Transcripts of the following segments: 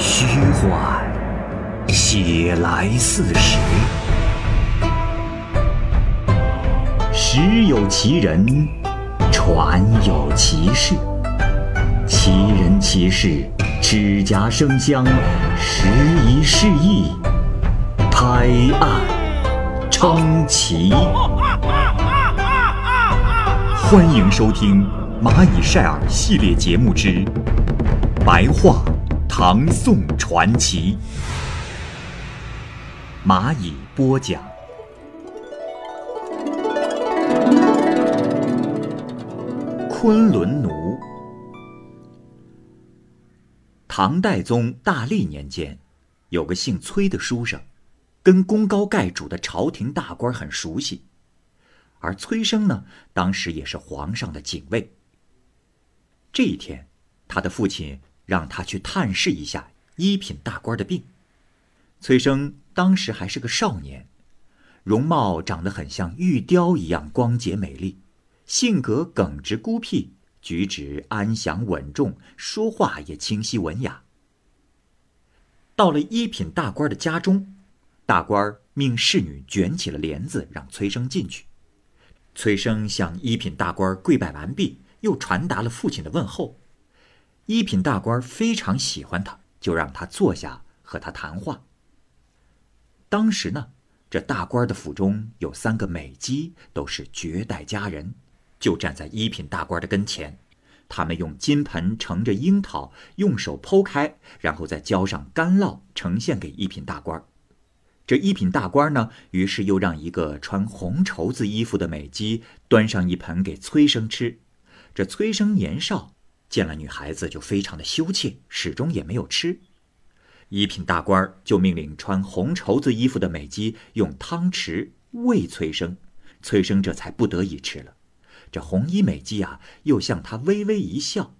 虚幻，写来似实。实有其人，传有其事。其人其事，指甲生香，时移世易，拍案称奇。欢迎收听《蚂蚁晒尔》系列节目之《白话唐宋传奇》，蚂蚁播讲。昆仑奴。唐代宗大历年间，有个姓崔的书生，跟功高盖主的朝廷大官很熟悉。而崔生呢，当时也是皇上的警卫。这一天，他的父亲让他去探视一下一品大官的病。崔生当时还是个少年，容貌长得很像玉雕一样光洁美丽，性格耿直孤僻，举止安详稳重，说话也清晰文雅。到了一品大官的家中，大官命侍女卷起了帘子，让崔生进去。崔生向一品大官跪拜完毕，又传达了父亲的问候。一品大官非常喜欢他，就让他坐下和他谈话。当时呢，这大官的府中有三个美姬，都是绝代佳人，就站在一品大官的跟前。他们用金盆盛着樱桃，用手剖开，然后再浇上干酪，呈现给一品大官。这一品大官呢，于是又让一个穿红绸子衣服的美姬端上一盆给崔生吃。这崔生年少，见了女孩子就非常的羞怯，始终也没有吃。一品大官就命令穿红绸子衣服的美姬用汤匙喂崔生，崔生这才不得已吃了。这红衣美姬啊，又向他微微一笑，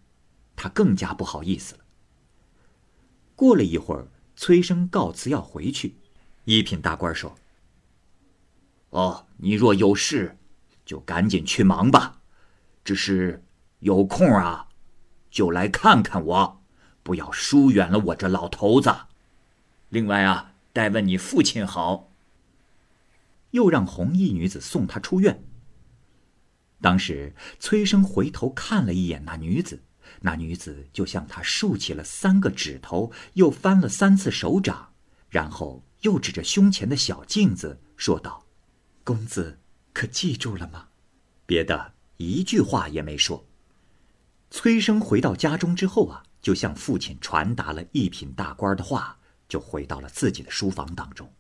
他更加不好意思了。过了一会儿，崔生告辞要回去。一品大官说：“哦，你若有事，就赶紧去忙吧。只是有空啊，就来看看我，不要疏远了我这老头子。另外啊，代问你父亲好。”又让红衣女子送他出院。当时崔生回头看了一眼那女子，那女子就向他竖起了三个指头，又翻了三次手掌，然后。又指着胸前的小镜子说道：“公子，可记住了吗？”别的一句话也没说。崔生回到家中之后啊，就向父亲传达了一品大官的话，就回到了自己的书房当中，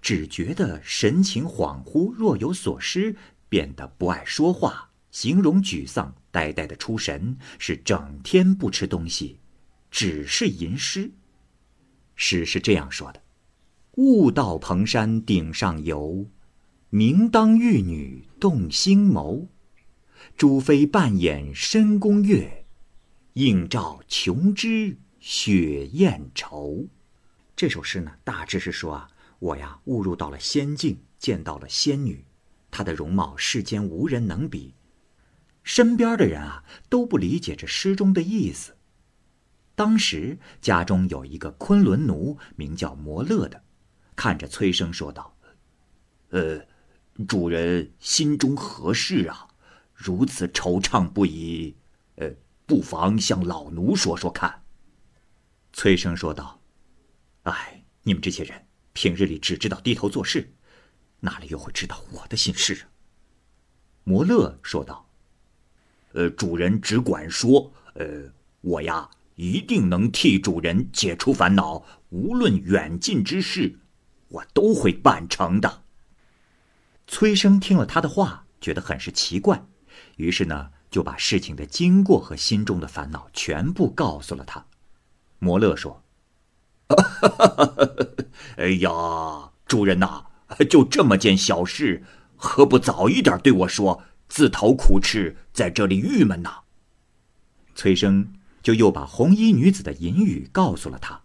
只觉得神情恍惚，若有所失，变得不爱说话，形容沮丧，呆呆的出神，是整天不吃东西，只是吟诗。诗是这样说的。雾到蓬山顶上游，明当玉女动心眸。朱飞半掩深宫月，映照琼枝雪艳愁。这首诗呢，大致是说啊，我呀误入到了仙境，见到了仙女，她的容貌世间无人能比。身边的人啊都不理解这诗中的意思。当时家中有一个昆仑奴，名叫摩勒的。看着崔生说道：“呃，主人心中何事啊？如此惆怅不已。呃，不妨向老奴说说看。”崔生说道：“哎，你们这些人平日里只知道低头做事，哪里又会知道我的心事啊？”摩勒说道：“呃，主人只管说，呃，我呀一定能替主人解除烦恼，无论远近之事。”我都会办成的。崔生听了他的话，觉得很是奇怪，于是呢，就把事情的经过和心中的烦恼全部告诉了他。摩勒说：“哎呀，主人呐，就这么件小事，何不早一点对我说？自讨苦吃，在这里郁闷呐。”崔生就又把红衣女子的隐语告诉了他。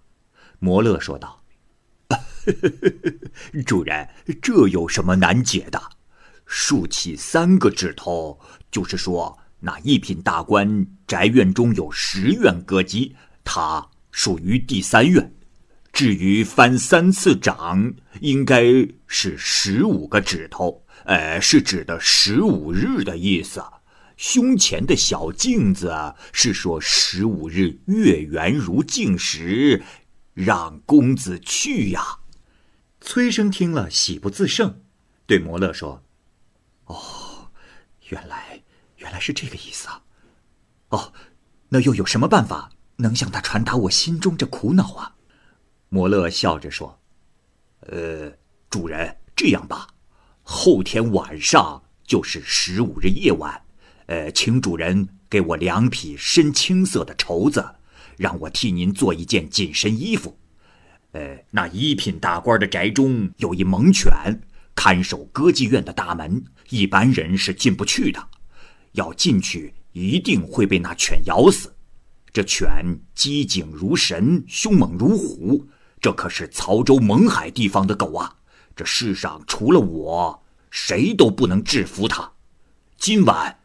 摩勒说道。主人，这有什么难解的？竖起三个指头，就是说那一品大官宅院中有十院歌姬，他属于第三院。至于翻三次掌，应该是十五个指头，呃，是指的十五日的意思。胸前的小镜子是说十五日月圆如镜时，让公子去呀。崔生听了喜不自胜，对摩勒说：“哦，原来原来是这个意思啊！哦，那又有什么办法能向他传达我心中这苦恼啊？”摩勒笑着说：“呃，主人，这样吧，后天晚上就是十五日夜晚。”呃，请主人给我两匹深青色的绸子，让我替您做一件紧身衣服。呃，那一品大官的宅中有一猛犬，看守歌妓院的大门，一般人是进不去的。要进去，一定会被那犬咬死。这犬机警如神，凶猛如虎，这可是曹州勐海地方的狗啊！这世上除了我，谁都不能制服它。今晚。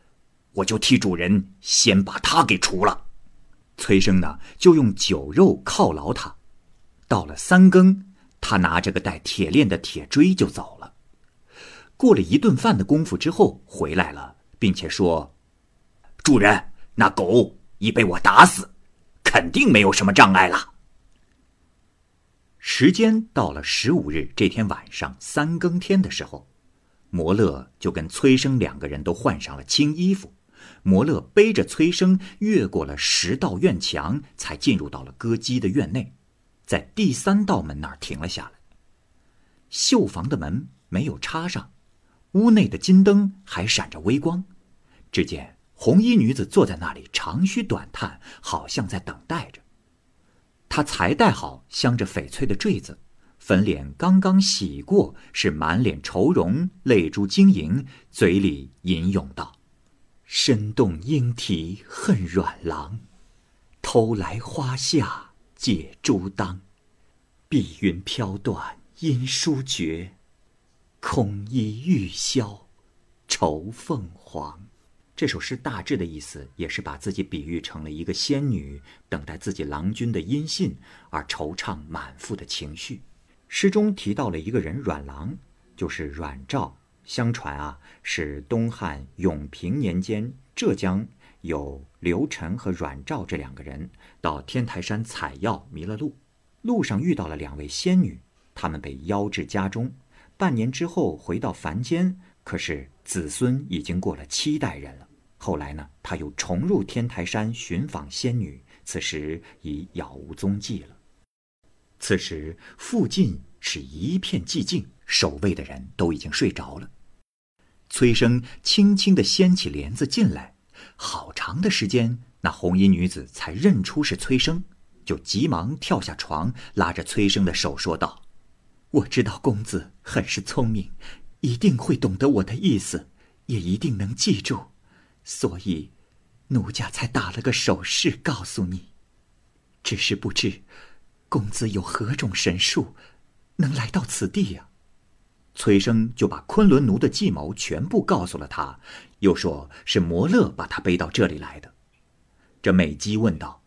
我就替主人先把他给除了。崔生呢，就用酒肉犒劳他。到了三更，他拿着个带铁链的铁锥就走了。过了一顿饭的功夫之后，回来了，并且说：“主人，那狗已被我打死，肯定没有什么障碍了。”时间到了十五日这天晚上三更天的时候，摩勒就跟崔生两个人都换上了青衣服。摩勒背着崔生越过了十道院墙，才进入到了歌姬的院内，在第三道门那儿停了下来。绣房的门没有插上，屋内的金灯还闪着微光。只见红衣女子坐在那里，长吁短叹，好像在等待着。她才戴好镶着翡翠的坠子，粉脸刚刚洗过，是满脸愁容，泪珠晶莹，嘴里吟咏道。身动莺啼恨软郎，偷来花下解珠当。碧云飘断音书绝，空衣玉箫愁凤凰。这首诗大致的意思也是把自己比喻成了一个仙女，等待自己郎君的音信而惆怅满腹的情绪。诗中提到了一个人阮郎，就是阮肇。相传啊，是东汉永平年间，浙江有刘晨和阮肇这两个人到天台山采药迷了路，路上遇到了两位仙女，他们被邀至家中，半年之后回到凡间，可是子孙已经过了七代人了。后来呢，他又重入天台山寻访仙女，此时已杳无踪迹了。此时附近是一片寂静，守卫的人都已经睡着了。崔生轻轻地掀起帘子进来，好长的时间，那红衣女子才认出是崔生，就急忙跳下床，拉着崔生的手说道：“我知道公子很是聪明，一定会懂得我的意思，也一定能记住，所以，奴家才打了个手势告诉你。只是不知，公子有何种神术，能来到此地呀？”崔生就把昆仑奴的计谋全部告诉了他，又说是摩勒把他背到这里来的。这美姬问道：“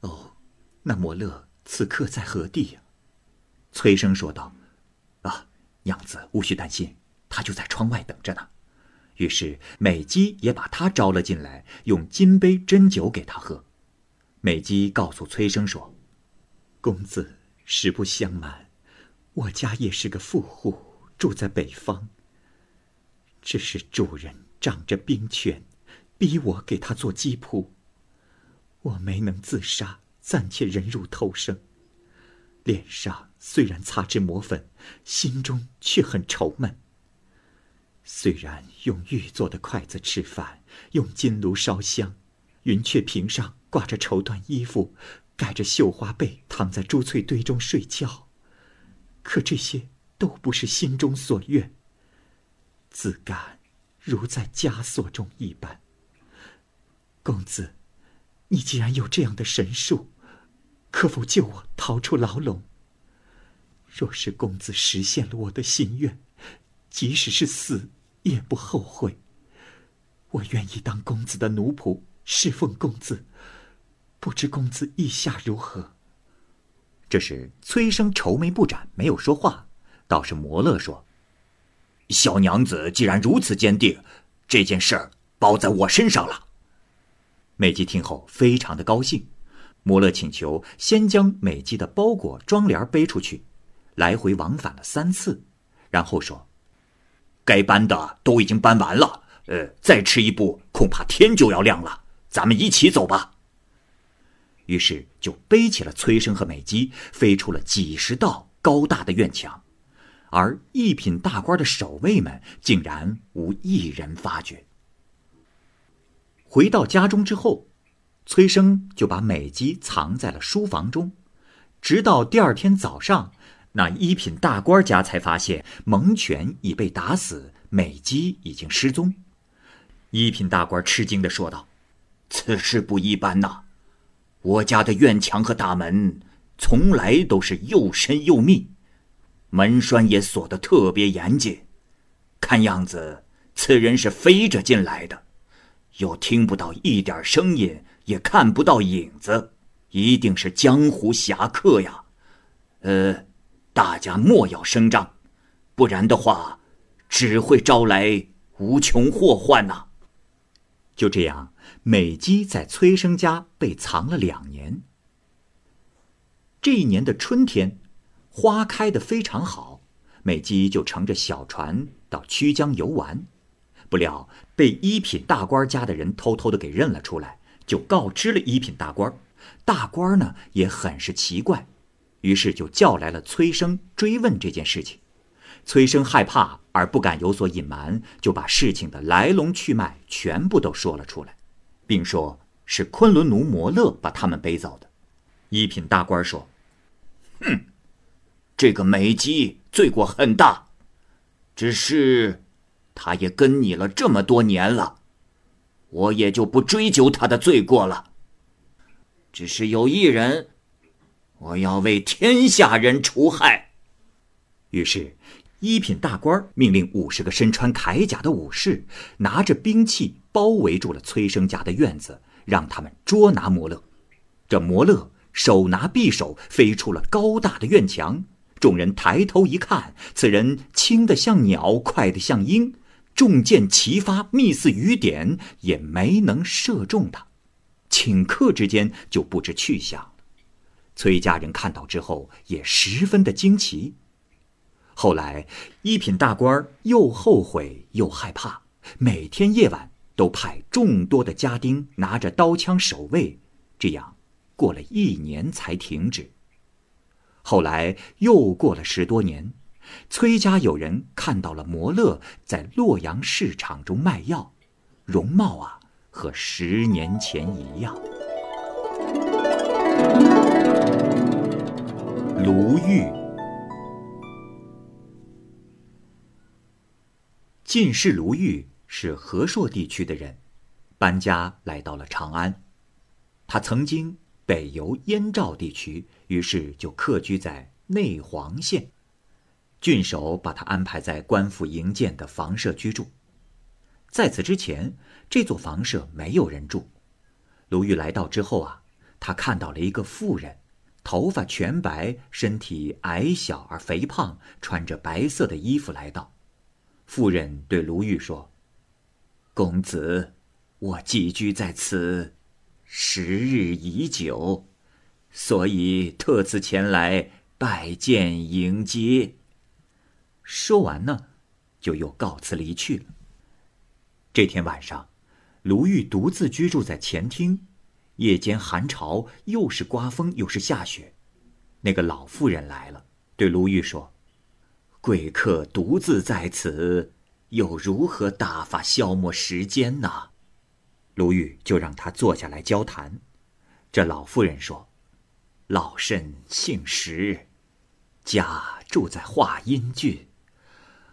哦，那摩勒此刻在何地呀？”崔生说道：“啊，娘子无需担心，他就在窗外等着呢。”于是美姬也把他招了进来，用金杯斟酒给他喝。美姬告诉崔生说：“公子实不相瞒，我家也是个富户。”住在北方。只是主人仗着兵权，逼我给他做鸡铺。我没能自杀，暂且忍辱偷生。脸上虽然擦脂抹粉，心中却很愁闷。虽然用玉做的筷子吃饭，用金炉烧香，云雀屏上挂着绸缎衣服，盖着绣花被，躺在珠翠堆中睡觉，可这些。都不是心中所愿，自感如在枷锁中一般。公子，你既然有这样的神术，可否救我逃出牢笼？若是公子实现了我的心愿，即使是死也不后悔。我愿意当公子的奴仆，侍奉公子。不知公子意下如何？这时崔生愁眉不展，没有说话。倒是摩勒说：“小娘子既然如此坚定，这件事儿包在我身上了。”美姬听后非常的高兴。摩勒请求先将美姬的包裹装帘背出去，来回往返了三次，然后说：“该搬的都已经搬完了，呃，再迟一步，恐怕天就要亮了。咱们一起走吧。”于是就背起了崔生和美姬，飞出了几十道高大的院墙，而一品大官的守卫们竟然无一人发觉。回到家中之后，崔生就把美姬藏在了书房中，直到第二天早上，那一品大官家才发现蒙权已被打死，美姬已经失踪。一品大官吃惊地说道：“此事不一般呐！”我家的院墙和大门从来都是又深又密，门栓也锁得特别严谨。看样子，此人是飞着进来的，又听不到一点声音，也看不到影子，一定是江湖侠客呀！呃，大家莫要声张，不然的话，只会招来无穷祸患呐！就这样。美姬在崔生家被藏了两年。这一年的春天，花开的非常好，美姬就乘着小船到曲江游玩，不料被一品大官家的人偷偷的给认了出来，就告知了一品大官。大官呢也很是奇怪，于是就叫来了崔生追问这件事情。崔生害怕而不敢有所隐瞒，就把事情的来龙去脉全部都说了出来。并说是昆仑奴摩勒把他们背走的。一品大官说：“哼，这个美姬罪过很大，只是他也跟你了这么多年了，我也就不追究他的罪过了。只是有一人，我要为天下人除害。”于是。一品大官命令五十个身穿铠甲的武士拿着兵器包围住了崔生家的院子，让他们捉拿摩勒。这摩勒手拿匕首飞出了高大的院墙，众人抬头一看，此人轻得像鸟，快得像鹰，重箭齐发，密似雨点，也没能射中他。顷刻之间就不知去向了。崔家人看到之后也十分的惊奇。后来，一品大官又后悔又害怕，每天夜晚都派众多的家丁拿着刀枪守卫，这样过了一年才停止。后来又过了十多年，崔家有人看到了摩勒在洛阳市场中卖药，容貌啊和十年前一样。卢玉。进士卢玉是和硕地区的人，搬家来到了长安。他曾经北游燕赵地区，于是就客居在内黄县。郡守把他安排在官府营建的房舍居住。在此之前，这座房舍没有人住。卢玉来到之后啊，他看到了一个妇人，头发全白，身体矮小而肥胖，穿着白色的衣服来到。妇人对卢玉说：“公子，我寄居在此，时日已久，所以特此前来拜见迎接。”说完呢，就又告辞离去了。这天晚上，卢玉独自居住在前厅。夜间寒潮，又是刮风，又是下雪。那个老妇人来了，对卢玉说。贵客独自在此，又如何打发消磨时间呢？卢玉就让他坐下来交谈。这老妇人说：“老身姓石，家住在华阴郡，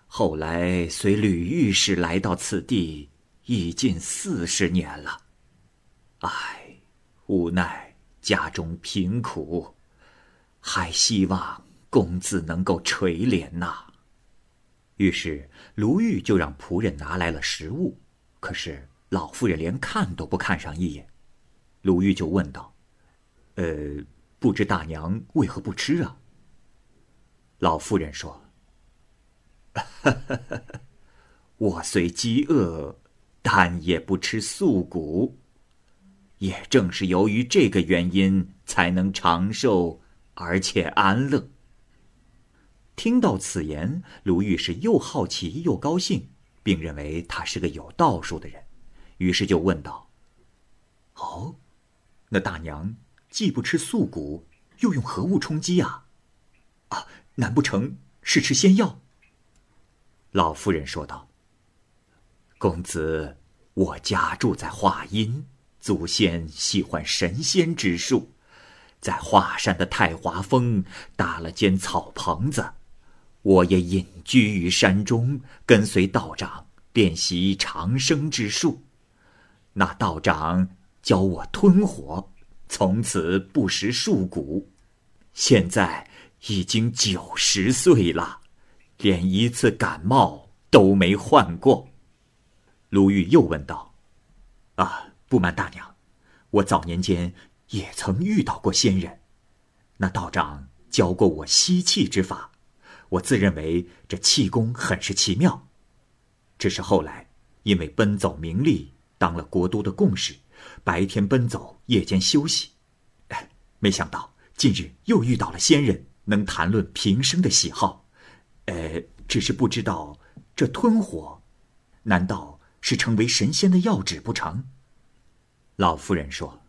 后来随吕御史来到此地，已近四十年了。唉，无奈家中贫苦，还希望。”公子能够垂怜呐。于是卢玉就让仆人拿来了食物，可是老妇人连看都不看上一眼。卢玉就问道：“呃，不知大娘为何不吃啊？”老妇人说：“ 我虽饥饿，但也不吃素谷。也正是由于这个原因，才能长寿而且安乐。”听到此言，卢玉是又好奇又高兴，并认为他是个有道术的人，于是就问道：“哦，那大娘既不吃素骨，又用何物充饥啊？啊，难不成是吃仙药？”老妇人说道：“公子，我家住在华阴，祖先喜欢神仙之术，在华山的太华峰搭了间草棚子。”我也隐居于山中，跟随道长练习长生之术。那道长教我吞火，从此不食树谷。现在已经九十岁了，连一次感冒都没患过。卢玉又问道：“啊，不瞒大娘，我早年间也曾遇到过仙人，那道长教过我吸气之法。”我自认为这气功很是奇妙，只是后来因为奔走名利，当了国都的贡士，白天奔走，夜间休息。没想到近日又遇到了仙人，能谈论平生的喜好。呃，只是不知道这吞火，难道是成为神仙的要旨不成？老夫人说：“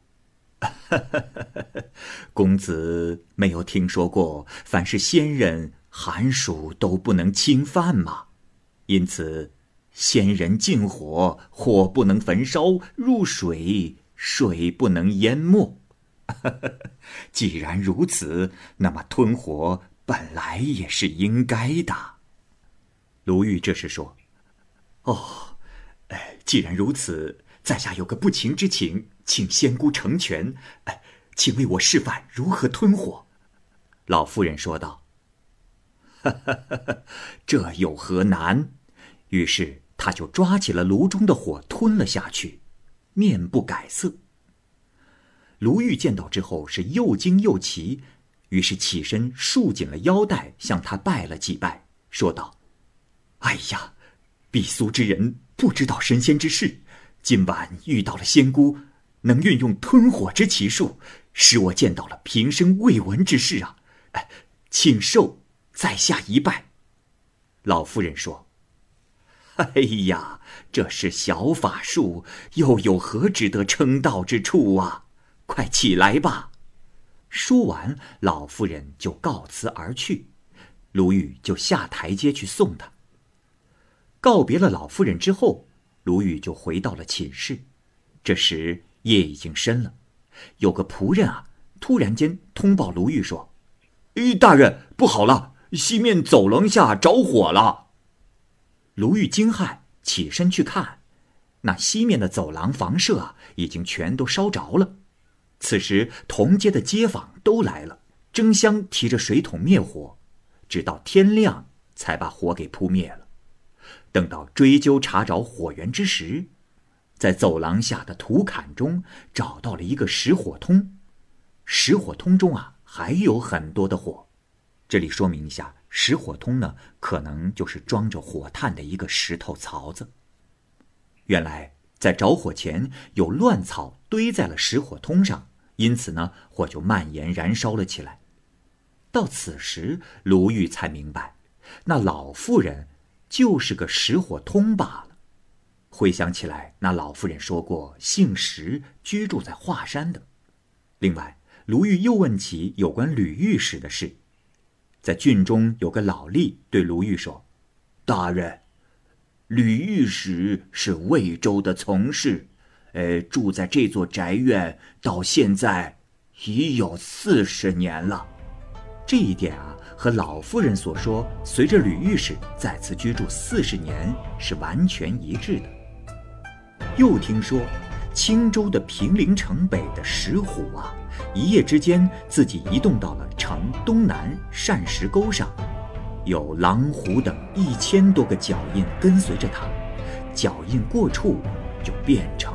公子没有听说过，凡是仙人。”寒暑都不能侵犯嘛，因此，仙人禁火，火不能焚烧；入水，水不能淹没。既然如此，那么吞火本来也是应该的。卢玉这时说：“哦，哎，既然如此，在下有个不情之请，请仙姑成全。哎，请为我示范如何吞火。”老妇人说道。这有何难？于是他就抓起了炉中的火，吞了下去，面不改色。卢玉见到之后是又惊又奇，于是起身束紧了腰带，向他拜了几拜，说道：“哎呀，鄙俗之人不知道神仙之事，今晚遇到了仙姑，能运用吞火之奇术，使我见到了平生未闻之事啊！哎，请受。”在下一拜。老夫人说：“哎呀，这是小法术，又有何值得称道之处啊？快起来吧。”说完，老夫人就告辞而去。卢玉就下台阶去送她。告别了老夫人之后，卢玉就回到了寝室。这时夜已经深了，有个仆人啊，突然间通报卢玉说：“哎，大人，不好了！”西面走廊下着火了。卢玉惊骇，起身去看，那西面的走廊房舍啊，已经全都烧着了。此时同街的街坊都来了，争相提着水桶灭火，直到天亮才把火给扑灭了。等到追究查找火源之时，在走廊下的土坎中找到了一个石火通，石火通中啊还有很多的火。这里说明一下，石火通呢，可能就是装着火炭的一个石头槽子。原来在着火前有乱草堆在了石火通上，因此呢，火就蔓延燃烧了起来。到此时，卢玉才明白，那老妇人就是个石火通罢了。回想起来，那老妇人说过姓石，居住在华山的。另外，卢玉又问起有关吕御史的事。在郡中有个老吏对卢玉说：“大人，吕御史是魏州的从事，呃，住在这座宅院到现在已有四十年了。这一点啊，和老夫人所说随着吕御史在此居住四十年是完全一致的。又听说，青州的平陵城北的石虎啊。”一夜之间，自己移动到了城东南善石沟上，有狼虎等一千多个脚印跟随着他，脚印过处，就变成